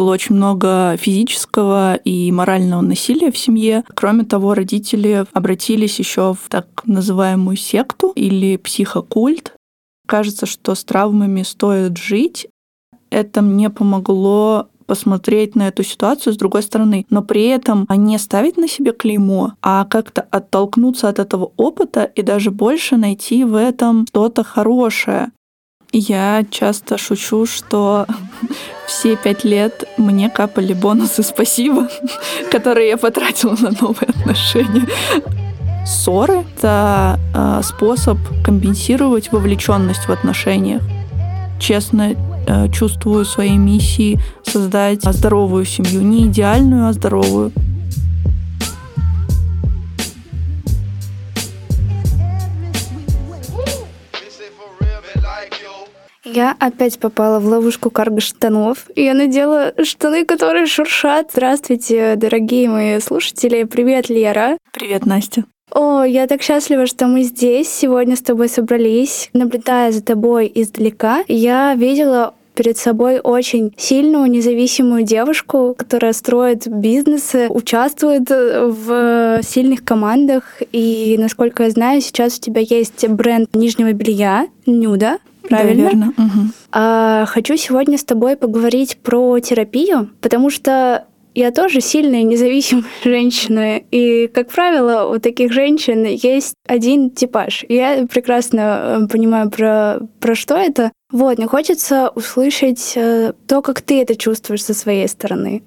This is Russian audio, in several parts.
было очень много физического и морального насилия в семье. Кроме того, родители обратились еще в так называемую секту или психокульт. Кажется, что с травмами стоит жить. Это мне помогло посмотреть на эту ситуацию с другой стороны, но при этом не ставить на себе клеймо, а как-то оттолкнуться от этого опыта и даже больше найти в этом что-то хорошее. Я часто шучу, что все пять лет мне капали бонусы спасибо, которые я потратила на новые отношения. Ссоры — это э, способ компенсировать вовлеченность в отношениях. Честно Э, чувствую своей миссией создать здоровую семью. Не идеальную, а здоровую. Я опять попала в ловушку карго-штанов. Я надела штаны, которые шуршат. Здравствуйте, дорогие мои слушатели. Привет, Лера. Привет, Настя. О, я так счастлива, что мы здесь сегодня с тобой собрались. Наблюдая за тобой издалека, я видела перед собой очень сильную, независимую девушку, которая строит бизнесы, участвует в сильных командах. И, насколько я знаю, сейчас у тебя есть бренд нижнего белья Нюда. Правильно? Да, верно. Угу. А, хочу сегодня с тобой поговорить про терапию, потому что я тоже сильная, независимая женщина. И, как правило, у таких женщин есть один типаж. Я прекрасно э, понимаю, про, про что это. Вот, мне хочется услышать э, то, как ты это чувствуешь со своей стороны.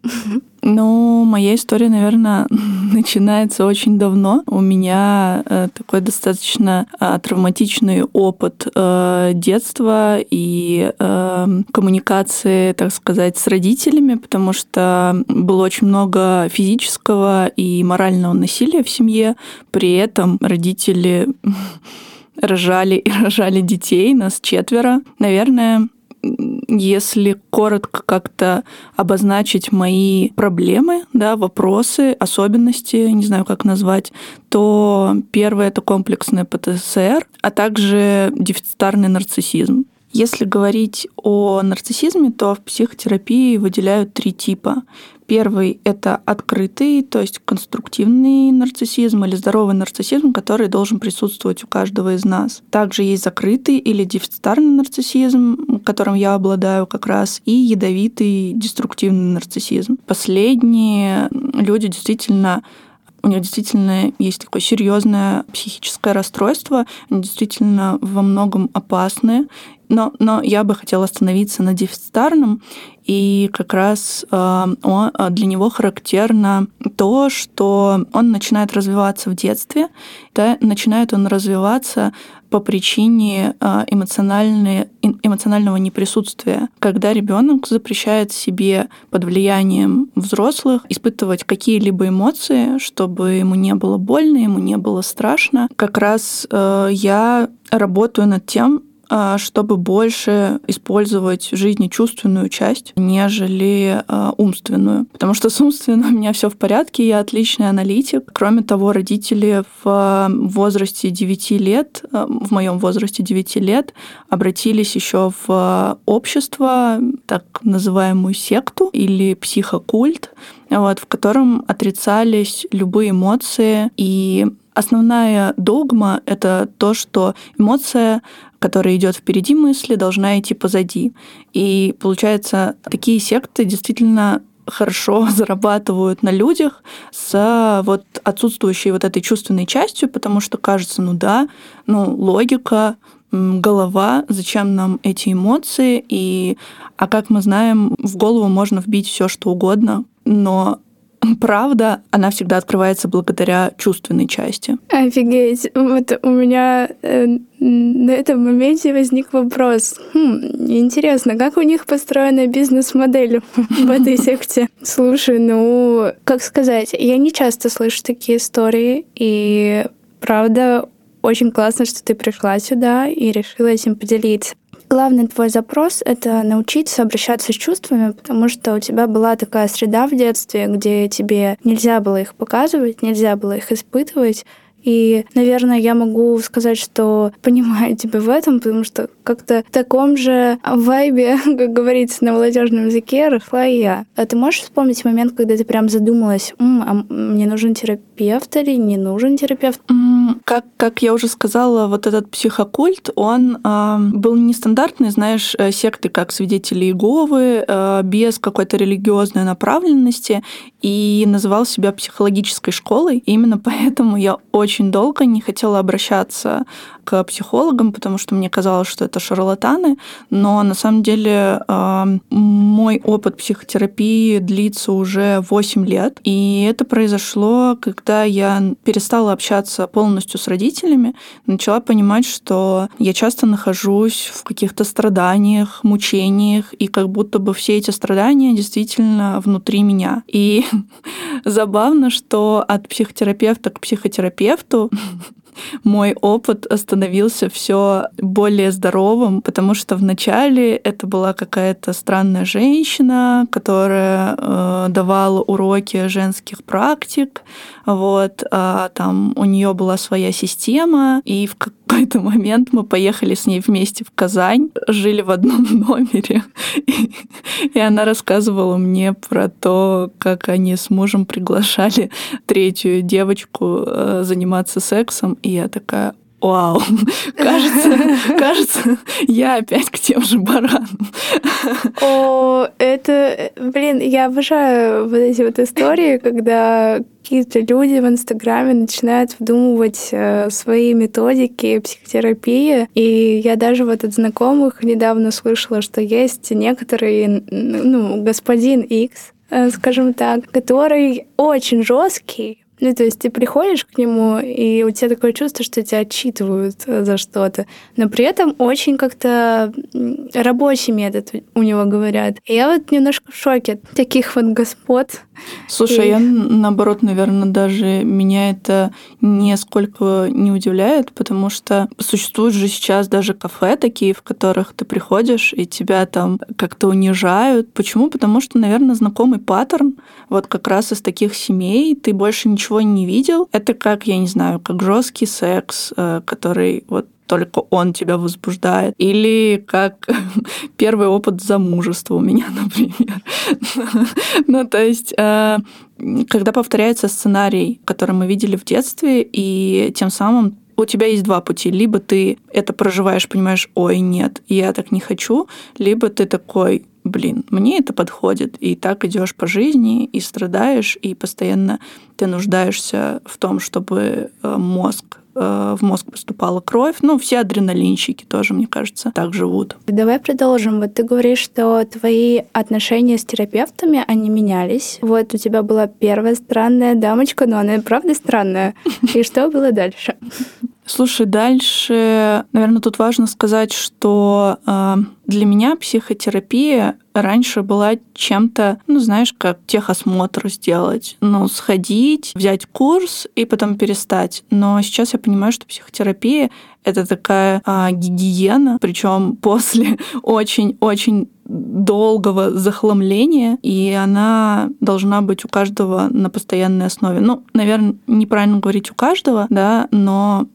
Ну, моя история, наверное, начинается очень давно. У меня э, такой достаточно э, травматичный опыт э, детства и э, коммуникации, так сказать, с родителями, потому что было очень много физического и морального насилия в семье. При этом родители рожали и рожали детей, нас четверо. Наверное, если коротко как-то обозначить мои проблемы, да, вопросы, особенности, не знаю, как назвать, то первое — это комплексное ПТСР, а также дефицитарный нарциссизм. Если говорить о нарциссизме, то в психотерапии выделяют три типа. Первый — это открытый, то есть конструктивный нарциссизм или здоровый нарциссизм, который должен присутствовать у каждого из нас. Также есть закрытый или дефицитарный нарциссизм, которым я обладаю как раз, и ядовитый деструктивный нарциссизм. Последние люди действительно у него действительно есть такое серьезное психическое расстройство, они действительно во многом опасны, но, но я бы хотела остановиться на дефицитарном, и как раз э, э, для него характерно то, что он начинает развиваться в детстве, да, начинает он развиваться по причине э, эмоционального неприсутствия, когда ребенок запрещает себе под влиянием взрослых испытывать какие-либо эмоции, чтобы ему не было больно, ему не было страшно. Как раз я работаю над тем, а, чтобы больше использовать в чувственную часть, нежели а, умственную. Потому что с умственной у меня все в порядке, я отличный аналитик. Кроме того, родители в возрасте 9 лет, а, в моем возрасте 9 лет, обратились еще в общество, так называемую секту или психокульт, вот, в котором отрицались любые эмоции и Основная догма — это то, что эмоция которая идет впереди мысли, должна идти позади. И получается, такие секты действительно хорошо зарабатывают на людях с вот отсутствующей вот этой чувственной частью, потому что кажется, ну да, ну логика, голова, зачем нам эти эмоции, и а как мы знаем, в голову можно вбить все что угодно, но правда, она всегда открывается благодаря чувственной части. Офигеть. Вот у меня э, на этом моменте возник вопрос. Хм, интересно, как у них построена бизнес-модель в этой секте? Слушай, ну, как сказать, я не часто слышу такие истории, и правда, очень классно, что ты пришла сюда и решила этим поделиться. Главный твой запрос — это научиться обращаться с чувствами, потому что у тебя была такая среда в детстве, где тебе нельзя было их показывать, нельзя было их испытывать, И, наверное, я могу сказать, что понимаю тебя в этом, потому что как-то в таком же вайбе, как говорится на молодежном языке, росла я. А ты можешь вспомнить момент, когда ты прям задумалась, М, а мне нужен терапевт или не нужен терапевт? Как, как я уже сказала, вот этот психокульт, он э, был нестандартный, знаешь, э, секты как свидетели Иеговы, э, без какой-то религиозной направленности, и называл себя психологической школой. И именно поэтому я очень долго не хотела обращаться к психологам, потому что мне казалось, что это шарлатаны, но на самом деле э, мой опыт психотерапии длится уже 8 лет, и это произошло, когда я перестала общаться полностью с родителями, начала понимать, что я часто нахожусь в каких-то страданиях, мучениях, и как будто бы все эти страдания действительно внутри меня. И забавно, что от психотерапевта к психотерапевту мой опыт становился все более здоровым, потому что вначале это была какая-то странная женщина, которая э, давала уроки женских практик, вот, а там у нее была своя система, и в какой-то момент мы поехали с ней вместе в Казань, жили в одном номере, и, и она рассказывала мне про то, как они с мужем приглашали третью девочку э, заниматься сексом, и я такая, Вау, кажется, кажется, я опять к тем же баранам. О, это, блин, я обожаю вот эти вот истории, когда какие-то люди в Инстаграме начинают вдумывать э, свои методики психотерапии. И я даже вот от знакомых недавно слышала, что есть некоторые, ну, господин X, э, скажем так, который очень жесткий, ну, то есть ты приходишь к нему, и у тебя такое чувство, что тебя отчитывают э, за что-то, но при этом очень как-то рабочий метод у него говорят. И я вот немножко в шоке от таких вот господ. Слушай, и... я наоборот, наверное, даже меня это нисколько не удивляет, потому что существуют же сейчас даже кафе такие, в которых ты приходишь, и тебя там как-то унижают. Почему? Потому что, наверное, знакомый паттерн вот как раз из таких семей ты больше ничего ничего не видел. Это как, я не знаю, как жесткий секс, э, который вот только он тебя возбуждает. Или как первый опыт замужества у меня, например. ну, то есть э, когда повторяется сценарий, который мы видели в детстве, и тем самым у тебя есть два пути. Либо ты это проживаешь, понимаешь, ой, нет, я так не хочу, либо ты такой, блин, мне это подходит, и так идешь по жизни, и страдаешь, и постоянно ты нуждаешься в том, чтобы э, мозг э, в мозг поступала кровь. Ну, все адреналинщики тоже, мне кажется, так живут. Давай продолжим. Вот ты говоришь, что твои отношения с терапевтами, они менялись. Вот у тебя была первая странная дамочка, но она и правда странная. И что было дальше? Слушай, дальше, наверное, тут важно сказать, что э, для меня психотерапия раньше была чем-то, ну, знаешь, как техосмотр сделать. Ну, сходить, взять курс и потом перестать. Но сейчас я понимаю, что психотерапия это такая а, гигиена, причем после очень-очень долгого захламления, и она должна быть у каждого на постоянной основе. Ну, наверное, неправильно говорить у каждого, да, но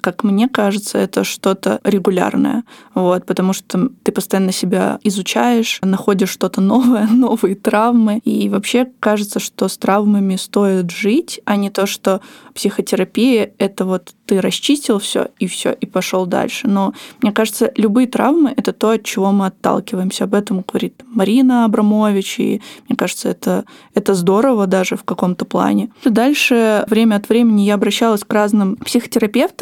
как мне кажется, это что-то регулярное, вот, потому что ты постоянно себя изучаешь, находишь что-то новое, новые травмы, и вообще кажется, что с травмами стоит жить, а не то, что психотерапия — это вот ты расчистил все и все и пошел дальше. Но мне кажется, любые травмы это то, от чего мы отталкиваемся. Об этом говорит Марина Абрамович, и мне кажется, это, это здорово даже в каком-то плане. Дальше время от времени я обращалась к разным психотерапевтам,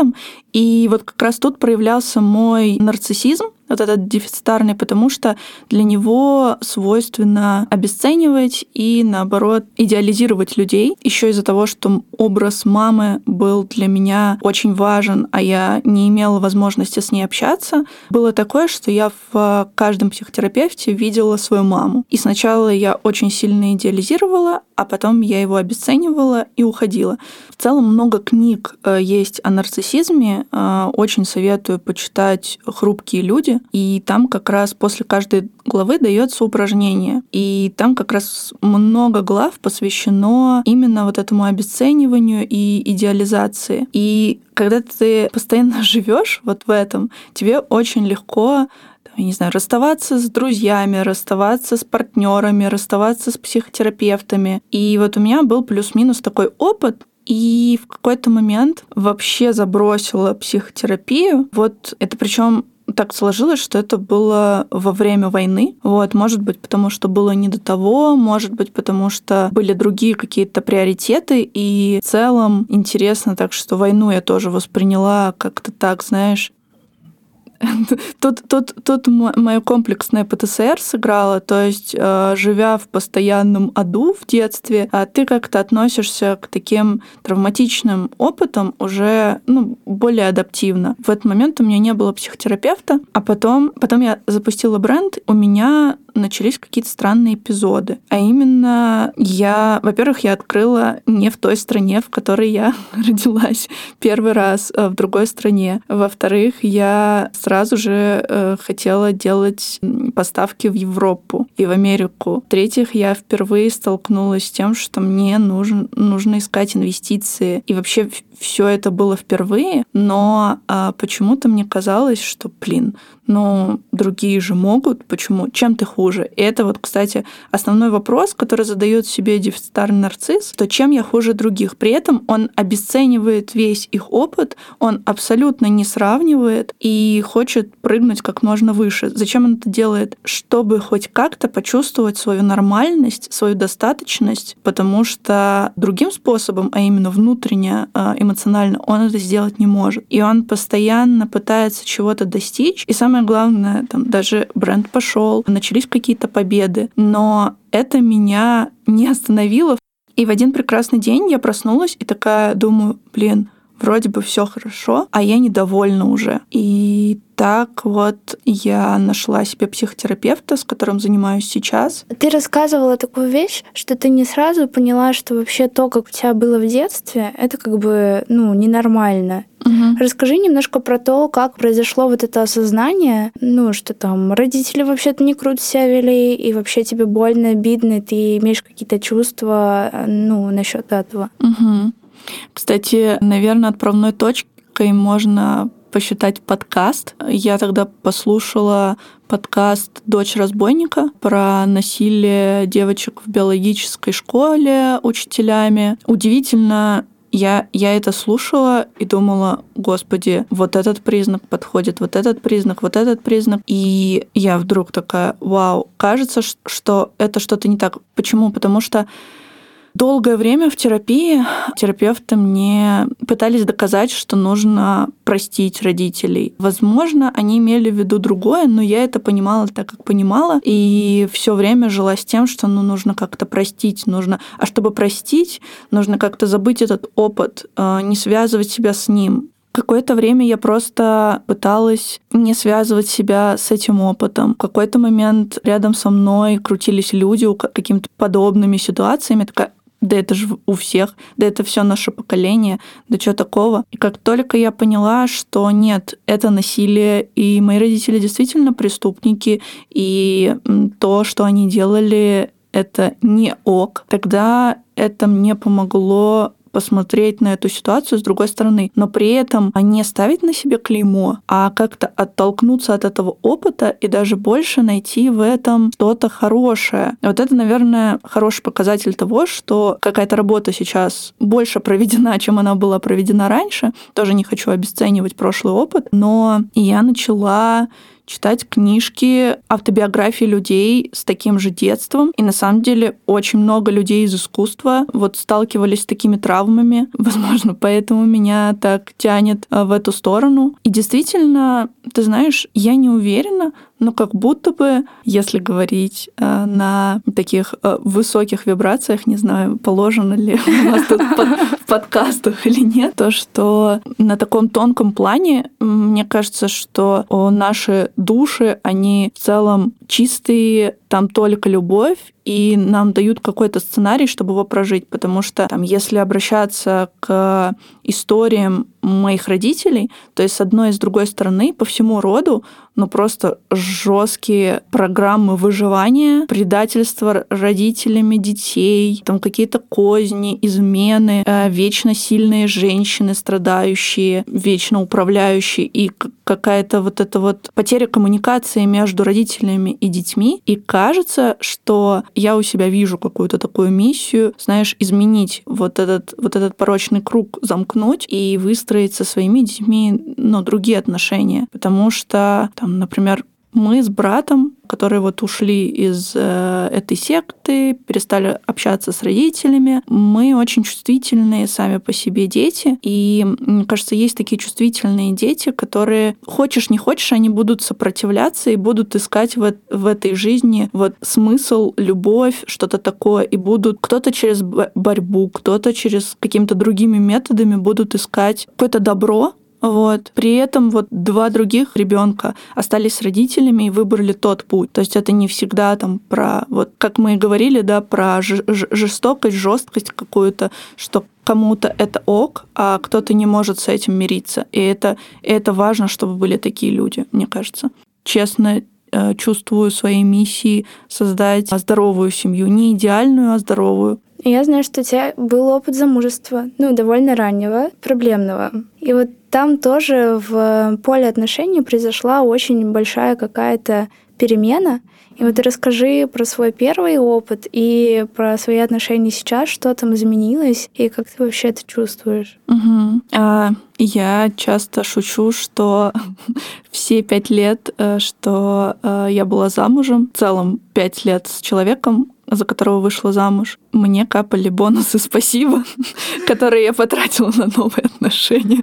и вот как раз тут проявлялся мой нарциссизм, вот этот дефицитарный, потому что для него свойственно обесценивать и, наоборот, идеализировать людей. Еще из-за того, что образ мамы был для меня очень важен, а я не имела возможности с ней общаться, было такое, что я в каждом психотерапевте видела свою маму. И сначала я очень сильно идеализировала, а потом я его обесценивала и уходила. В целом много книг э, есть о нарциссизме. Э, очень советую почитать «Хрупкие люди», и там как раз после каждой главы дается упражнение. И там как раз много глав посвящено именно вот этому обесцениванию и идеализации. И когда ты постоянно живешь вот в этом, тебе очень легко я не знаю, расставаться с друзьями, расставаться с партнерами, расставаться с психотерапевтами. И вот у меня был плюс-минус такой опыт, и в какой-то момент вообще забросила психотерапию. Вот это причем так сложилось, что это было во время войны. Вот, может быть, потому что было не до того, может быть, потому что были другие какие-то приоритеты, и в целом интересно так, что войну я тоже восприняла как-то так, знаешь, Тут, тут, тут мое комплексное ПТСР сыграло, то есть, э, живя в постоянном аду в детстве, а ты как-то относишься к таким травматичным опытам уже ну, более адаптивно. В этот момент у меня не было психотерапевта, а потом, потом я запустила бренд, у меня начались какие-то странные эпизоды. А именно я, во-первых, я открыла не в той стране, в которой я родилась первый раз, а в другой стране. Во-вторых, я сразу же э, хотела делать поставки в Европу и в Америку. В-третьих, я впервые столкнулась с тем, что мне нужен, нужно искать инвестиции. И вообще все это было впервые, но а, почему-то мне казалось, что, блин, ну, другие же могут, почему? Чем ты хуже? И это вот, кстати, основной вопрос, который задает себе дефицитарный нарцисс, то чем я хуже других? При этом он обесценивает весь их опыт, он абсолютно не сравнивает и хочет прыгнуть как можно выше. Зачем он это делает? Чтобы хоть как-то почувствовать свою нормальность, свою достаточность, потому что другим способом, а именно внутренне, а, эмоционально, он это сделать не может. И он постоянно пытается чего-то достичь, и самое самое главное, там даже бренд пошел, начались какие-то победы, но это меня не остановило. И в один прекрасный день я проснулась и такая думаю, блин, вроде бы все хорошо, а я недовольна уже. И так вот я нашла себе психотерапевта, с которым занимаюсь сейчас. Ты рассказывала такую вещь, что ты не сразу поняла, что вообще то, как у тебя было в детстве, это как бы, ну, ненормально. Угу. Расскажи немножко про то, как произошло вот это осознание, ну, что там родители вообще-то не круто себя вели, и вообще тебе больно, обидно, и ты имеешь какие-то чувства, ну, насчет этого. Угу. Кстати, наверное, отправной точкой можно посчитать подкаст. Я тогда послушала подкаст «Дочь разбойника» про насилие девочек в биологической школе учителями. Удивительно, я, я это слушала и думала, господи, вот этот признак подходит, вот этот признак, вот этот признак. И я вдруг такая, вау, кажется, что это что-то не так. Почему? Потому что Долгое время в терапии терапевты мне пытались доказать, что нужно простить родителей. Возможно, они имели в виду другое, но я это понимала так, как понимала, и все время жила с тем, что ну, нужно как-то простить, нужно. А чтобы простить, нужно как-то забыть этот опыт, э, не связывать себя с ним. Какое-то время я просто пыталась не связывать себя с этим опытом. В какой-то момент рядом со мной крутились люди какими-то подобными ситуациями. Такая, да это же у всех, да это все наше поколение, да что такого. И как только я поняла, что нет, это насилие, и мои родители действительно преступники, и то, что они делали, это не ок, тогда это мне помогло посмотреть на эту ситуацию с другой стороны, но при этом не ставить на себе клеймо, а как-то оттолкнуться от этого опыта и даже больше найти в этом что-то хорошее. Вот это, наверное, хороший показатель того, что какая-то работа сейчас больше проведена, чем она была проведена раньше. Тоже не хочу обесценивать прошлый опыт, но я начала читать книжки, автобиографии людей с таким же детством. И на самом деле очень много людей из искусства вот сталкивались с такими травмами. Возможно, поэтому меня так тянет а, в эту сторону. И действительно, ты знаешь, я не уверена, но как будто бы, если говорить э, на таких э, высоких вибрациях, не знаю, положено ли у нас тут в подкастах или нет, то что на таком тонком плане, мне кажется, что наши души, они в целом чистые, там только любовь, и нам дают какой-то сценарий, чтобы его прожить, потому что там, если обращаться к историям моих родителей, то есть с одной и с другой стороны по всему роду, ну просто жесткие программы выживания, предательство родителями детей, там какие-то козни, измены, э, вечно сильные женщины, страдающие, вечно управляющие, и какая-то вот эта вот потеря коммуникации между родителями и детьми. И кажется, что я у себя вижу какую-то такую миссию, знаешь, изменить вот этот, вот этот порочный круг, замкнуть и выстроить со своими детьми, ну, другие отношения. Потому что, там, например, мы с братом, которые вот ушли из э, этой секты, перестали общаться с родителями, мы очень чувствительные сами по себе дети. И мне кажется, есть такие чувствительные дети, которые, хочешь не хочешь, они будут сопротивляться и будут искать в, в этой жизни вот смысл, любовь, что-то такое. И будут кто-то через борьбу, кто-то через какими-то другими методами будут искать какое-то добро, вот. При этом вот два других ребенка остались с родителями и выбрали тот путь. То есть это не всегда там про, вот как мы и говорили, да, про жестокость, жесткость какую-то, что кому-то это ок, а кто-то не может с этим мириться. И это, это важно, чтобы были такие люди, мне кажется. Честно чувствую своей миссией создать здоровую семью. Не идеальную, а здоровую. Я знаю, что у тебя был опыт замужества, ну, довольно раннего, проблемного. И вот там тоже в поле отношений произошла очень большая какая-то перемена. И вот расскажи про свой первый опыт и про свои отношения сейчас, что там изменилось и как ты вообще это чувствуешь. Угу. А, я часто шучу, что все пять лет, э, что э, я была замужем, в целом пять лет с человеком, за которого вышла замуж, мне капали бонусы спасибо, которые я потратила на новые отношения.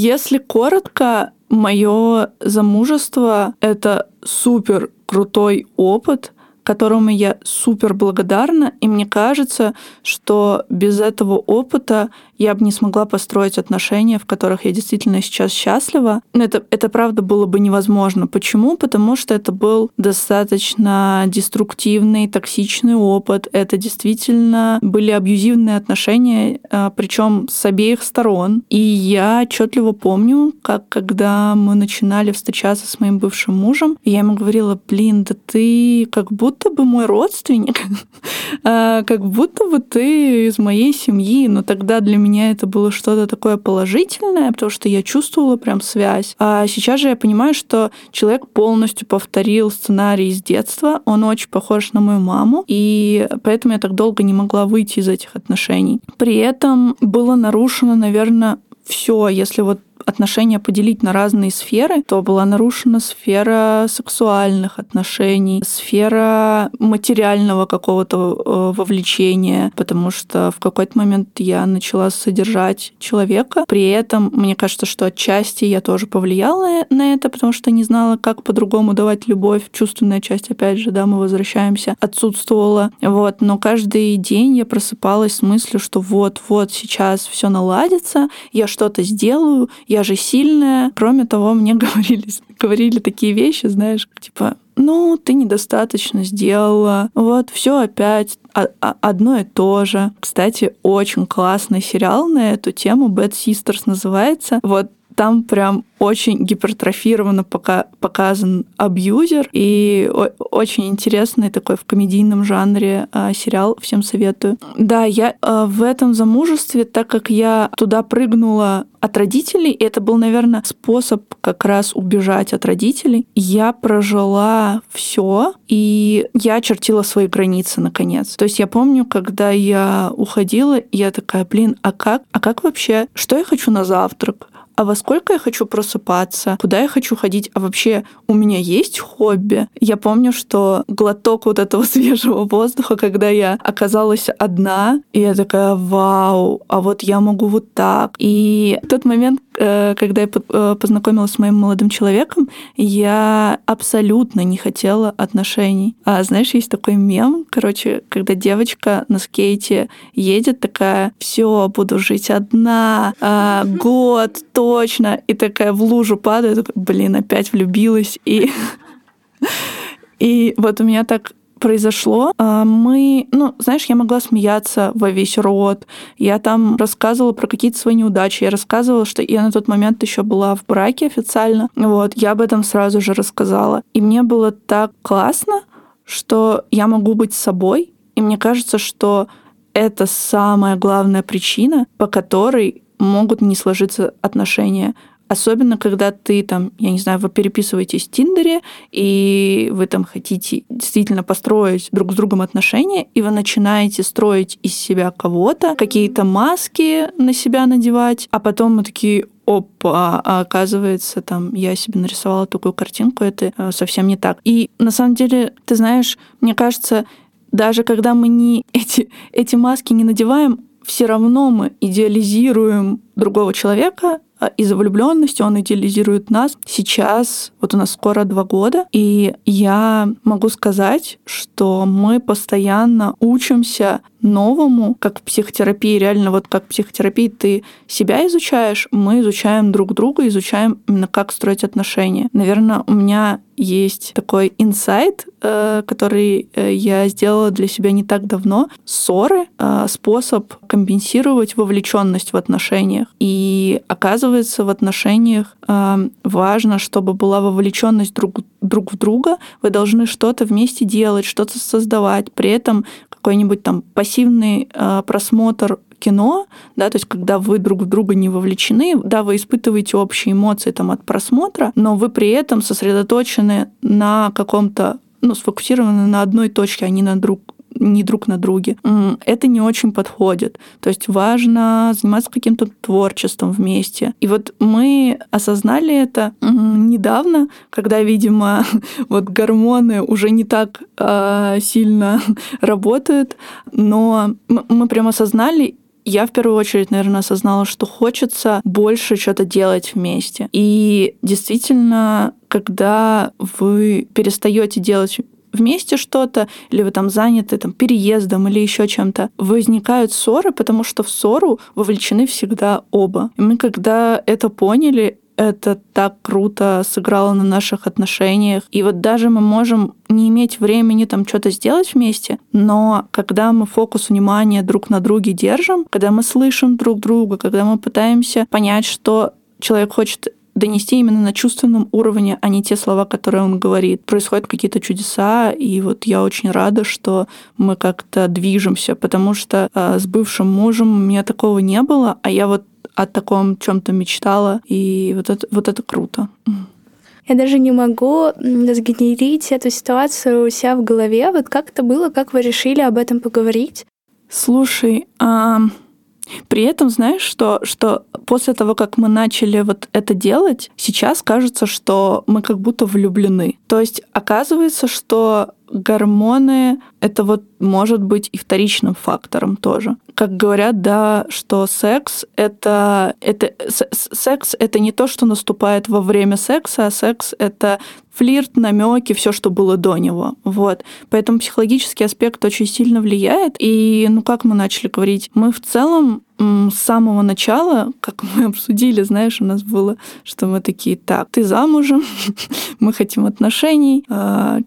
Если коротко, мое замужество — это супер крутой опыт, которому я супер благодарна, и мне кажется, что без этого опыта я бы не смогла построить отношения, в которых я действительно сейчас счастлива. Но это, это правда было бы невозможно. Почему? Потому что это был достаточно деструктивный, токсичный опыт. Это действительно были абьюзивные отношения, а, причем с обеих сторон. И я отчетливо помню, как когда мы начинали встречаться с моим бывшим мужем, я ему говорила, блин, да ты как будто бы мой родственник, а, как будто бы ты из моей семьи, но тогда для меня меня это было что-то такое положительное, потому что я чувствовала прям связь. А сейчас же я понимаю, что человек полностью повторил сценарий из детства, он очень похож на мою маму, и поэтому я так долго не могла выйти из этих отношений. При этом было нарушено, наверное, все, если вот отношения поделить на разные сферы, то была нарушена сфера сексуальных отношений, сфера материального какого-то э, вовлечения, потому что в какой-то момент я начала содержать человека. При этом, мне кажется, что отчасти я тоже повлияла на это, потому что не знала, как по-другому давать любовь. Чувственная часть, опять же, да, мы возвращаемся, отсутствовала. Вот. Но каждый день я просыпалась с мыслью, что вот-вот сейчас все наладится, я что-то сделаю, я же сильная. Кроме того, мне говорили, говорили такие вещи, знаешь, типа, ну, ты недостаточно сделала, вот, все опять одно и то же. Кстати, очень классный сериал на эту тему, Bad Sisters называется. Вот там прям очень гипертрофированно пока показан абьюзер, и очень интересный такой в комедийном жанре э, сериал, всем советую. Да, я э, в этом замужестве, так как я туда прыгнула от родителей, и это был, наверное, способ как раз убежать от родителей, я прожила все, и я очертила свои границы наконец. То есть я помню, когда я уходила, я такая, блин, а как, а как вообще, что я хочу на завтрак? А во сколько я хочу просыпаться, куда я хочу ходить, а вообще у меня есть хобби. Я помню, что глоток вот этого свежего воздуха, когда я оказалась одна, и я такая, вау, а вот я могу вот так. И тот момент, э, когда я э, познакомилась с моим молодым человеком, я абсолютно не хотела отношений. А знаешь, есть такой мем, короче, когда девочка на скейте едет, такая, все, буду жить одна, а, год, то точно. И такая в лужу падает, блин, опять влюбилась. И И вот у меня так произошло, а, мы, ну, знаешь, я могла смеяться во весь рот, я там рассказывала про какие-то свои неудачи, я рассказывала, что я на тот момент еще была в браке официально, вот, я об этом сразу же рассказала. И мне было так классно, что я могу быть собой, и мне кажется, что это самая главная причина, по которой могут не сложиться отношения. Особенно, когда ты там, я не знаю, вы переписываетесь в Тиндере, и вы там хотите действительно построить друг с другом отношения, и вы начинаете строить из себя кого-то, какие-то маски на себя надевать, а потом мы такие, опа, а оказывается, там, я себе нарисовала такую картинку, это э, совсем не так. И на самом деле, ты знаешь, мне кажется, даже когда мы не эти, эти маски не надеваем, все равно мы идеализируем другого человека, из-за влюбленности он идеализирует нас. Сейчас, вот у нас скоро два года, и я могу сказать, что мы постоянно учимся новому, как в психотерапии, реально вот как в психотерапии ты себя изучаешь, мы изучаем друг друга, изучаем именно как строить отношения. Наверное, у меня есть такой инсайт, э, который э, я сделала для себя не так давно. Ссоры э, — способ компенсировать вовлеченность в отношениях. И оказывается, в отношениях важно, чтобы была вовлеченность друг, друг в друга. Вы должны что-то вместе делать, что-то создавать. При этом какой-нибудь там пассивный э, просмотр кино, да, то есть когда вы друг в друга не вовлечены, да, вы испытываете общие эмоции там от просмотра, но вы при этом сосредоточены на каком-то ну, сфокусированы на одной точке, а не на друг не друг на друге. Это не очень подходит. То есть важно заниматься каким-то творчеством вместе. И вот мы осознали это недавно, когда, видимо, вот гормоны уже не так э, сильно работают, но мы прям осознали я в первую очередь, наверное, осознала, что хочется больше что-то делать вместе. И действительно, когда вы перестаете делать вместе что-то, или вы там заняты там, переездом или еще чем-то, возникают ссоры, потому что в ссору вовлечены всегда оба. И мы когда это поняли, это так круто сыграло на наших отношениях. И вот даже мы можем не иметь времени там что-то сделать вместе, но когда мы фокус внимания друг на друге держим, когда мы слышим друг друга, когда мы пытаемся понять, что человек хочет донести именно на чувственном уровне, а не те слова, которые он говорит. Происходят какие-то чудеса, и вот я очень рада, что мы как-то движемся, потому что э, с бывшим мужем у меня такого не было, а я вот о таком чем-то мечтала, и вот это, вот это круто. Я даже не могу сгенерить эту ситуацию у себя в голове. Вот как это было, как вы решили об этом поговорить? Слушай, а, при этом, знаешь, что, что после того, как мы начали вот это делать, сейчас кажется, что мы как будто влюблены. То есть оказывается, что гормоны — это вот может быть и вторичным фактором тоже. Как говорят, да, что секс — это, это секс — это не то, что наступает во время секса, а секс — это флирт, намеки, все, что было до него. Вот. Поэтому психологический аспект очень сильно влияет. И, ну, как мы начали говорить, мы в целом с самого начала, как мы обсудили, знаешь, у нас было, что мы такие, так, ты замужем, мы хотим отношений,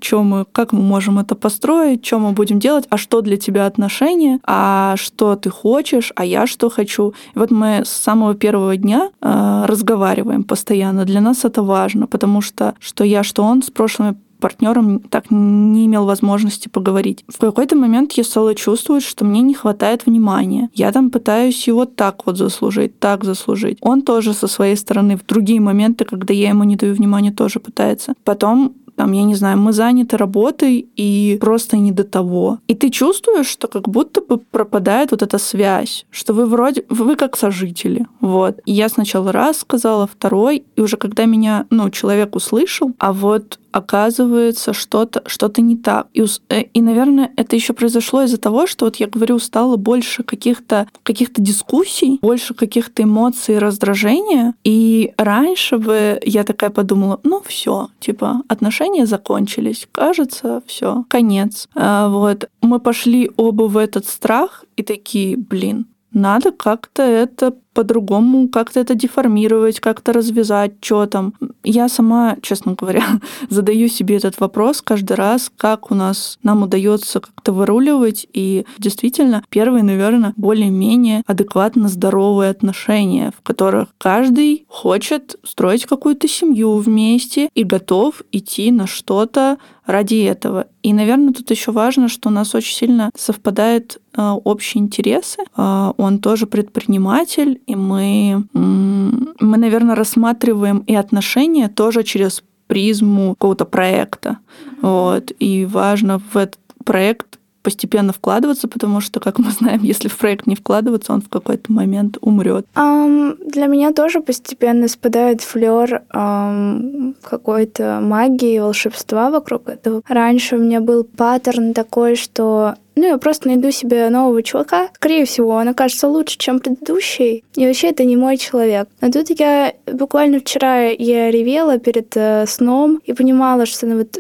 чё мы, как мы можем это построить, что мы будем делать, а что для тебя отношения, а что ты хочешь, а я что хочу. И вот мы с самого первого дня а, разговариваем постоянно. Для нас это важно, потому что что я, что он с прошлыми партнером так не имел возможности поговорить. В какой-то момент я стала чувствовать, что мне не хватает внимания. Я там пытаюсь его так вот заслужить, так заслужить. Он тоже со своей стороны в другие моменты, когда я ему не даю внимания, тоже пытается. Потом там, я не знаю, мы заняты работой и просто не до того. И ты чувствуешь, что как будто бы пропадает вот эта связь, что вы вроде, вы как сожители, вот. И я сначала раз сказала, второй, и уже когда меня, ну, человек услышал, а вот оказывается что-то что не так. И, э, и, наверное, это еще произошло из-за того, что вот я говорю, стало больше каких-то каких дискуссий, больше каких-то эмоций, раздражения. И раньше бы я такая подумала, ну все, типа отношения закончились, кажется, все, конец. А, вот мы пошли оба в этот страх и такие, блин, надо как-то это по-другому как-то это деформировать, как-то развязать, что там. Я сама, честно говоря, задаю себе этот вопрос каждый раз, как у нас нам удается как-то выруливать. И действительно, первые, наверное, более-менее адекватно здоровые отношения, в которых каждый хочет строить какую-то семью вместе и готов идти на что-то ради этого. И, наверное, тут еще важно, что у нас очень сильно совпадают э, общие интересы. Э, он тоже предприниматель, и мы, мы, наверное, рассматриваем и отношения тоже через призму какого-то проекта. Вот. И важно в этот проект постепенно вкладываться, потому что, как мы знаем, если в проект не вкладываться, он в какой-то момент умрет. Um, для меня тоже постепенно спадает флер um, какой-то магии, волшебства вокруг этого. Раньше у меня был паттерн такой, что ну, я просто найду себе нового чувака. Скорее всего, он окажется лучше, чем предыдущий. И вообще, это не мой человек. Но тут я буквально вчера я ревела перед э, сном и понимала, что ну, вот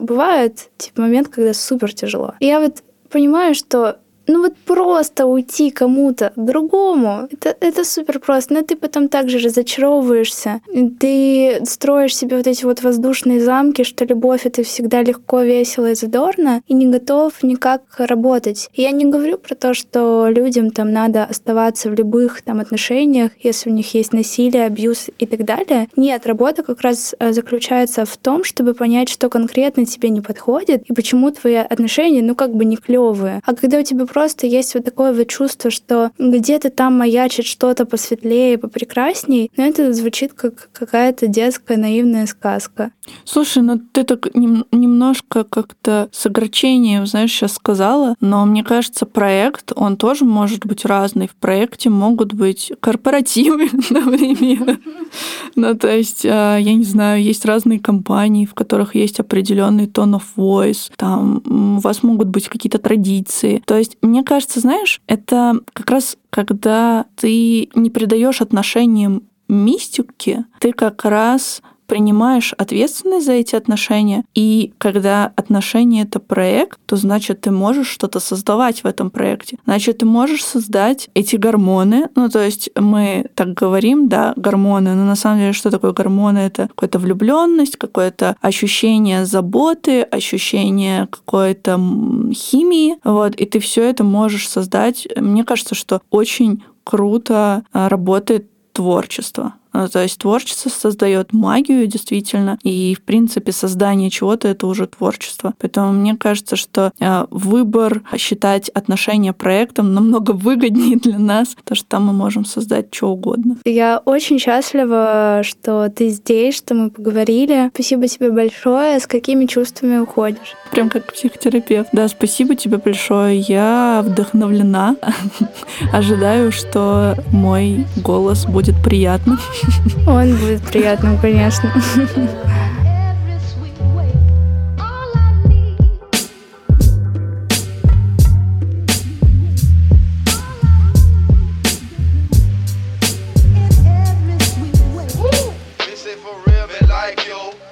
бывает типа момент, когда супер тяжело. И я вот понимаю, что ну вот просто уйти кому-то другому, это, это супер просто. Но ты потом также разочаровываешься. Ты строишь себе вот эти вот воздушные замки, что любовь это всегда легко, весело и задорно, и не готов никак работать. Я не говорю про то, что людям там надо оставаться в любых там отношениях, если у них есть насилие, абьюз и так далее. Нет, работа как раз э, заключается в том, чтобы понять, что конкретно тебе не подходит, и почему твои отношения, ну, как бы не клевые. А когда у тебя просто просто есть вот такое вот чувство, что где-то там маячит что-то посветлее, попрекрасней, но это звучит как какая-то детская наивная сказка. Слушай, ну ты так нем- немножко как-то с огорчением, знаешь, сейчас сказала, но мне кажется, проект, он тоже может быть разный. В проекте могут быть корпоративы, например. Ну, то есть, а, я не знаю, есть разные компании, в которых есть определенный tone of voice, там у вас могут быть какие-то традиции. То есть, мне кажется, знаешь, это как раз когда ты не придаешь отношениям мистики, ты как раз принимаешь ответственность за эти отношения, и когда отношения — это проект, то значит, ты можешь что-то создавать в этом проекте. Значит, ты можешь создать эти гормоны. Ну, то есть мы так говорим, да, гормоны, но на самом деле что такое гормоны? Это какая-то влюбленность, какое-то ощущение заботы, ощущение какой-то химии, вот, и ты все это можешь создать. Мне кажется, что очень круто а, работает творчество. Ну, то есть творчество создает магию действительно, и в принципе создание чего-то это уже творчество. Поэтому мне кажется, что э, выбор считать отношения проектом намного выгоднее для нас, потому что там мы можем создать что угодно. Я очень счастлива, что ты здесь, что мы поговорили. Спасибо тебе большое. С какими чувствами уходишь? Прям как психотерапевт. Да, спасибо тебе большое. Я вдохновлена. Ожидаю, что мой голос будет приятным. Он будет приятным, конечно.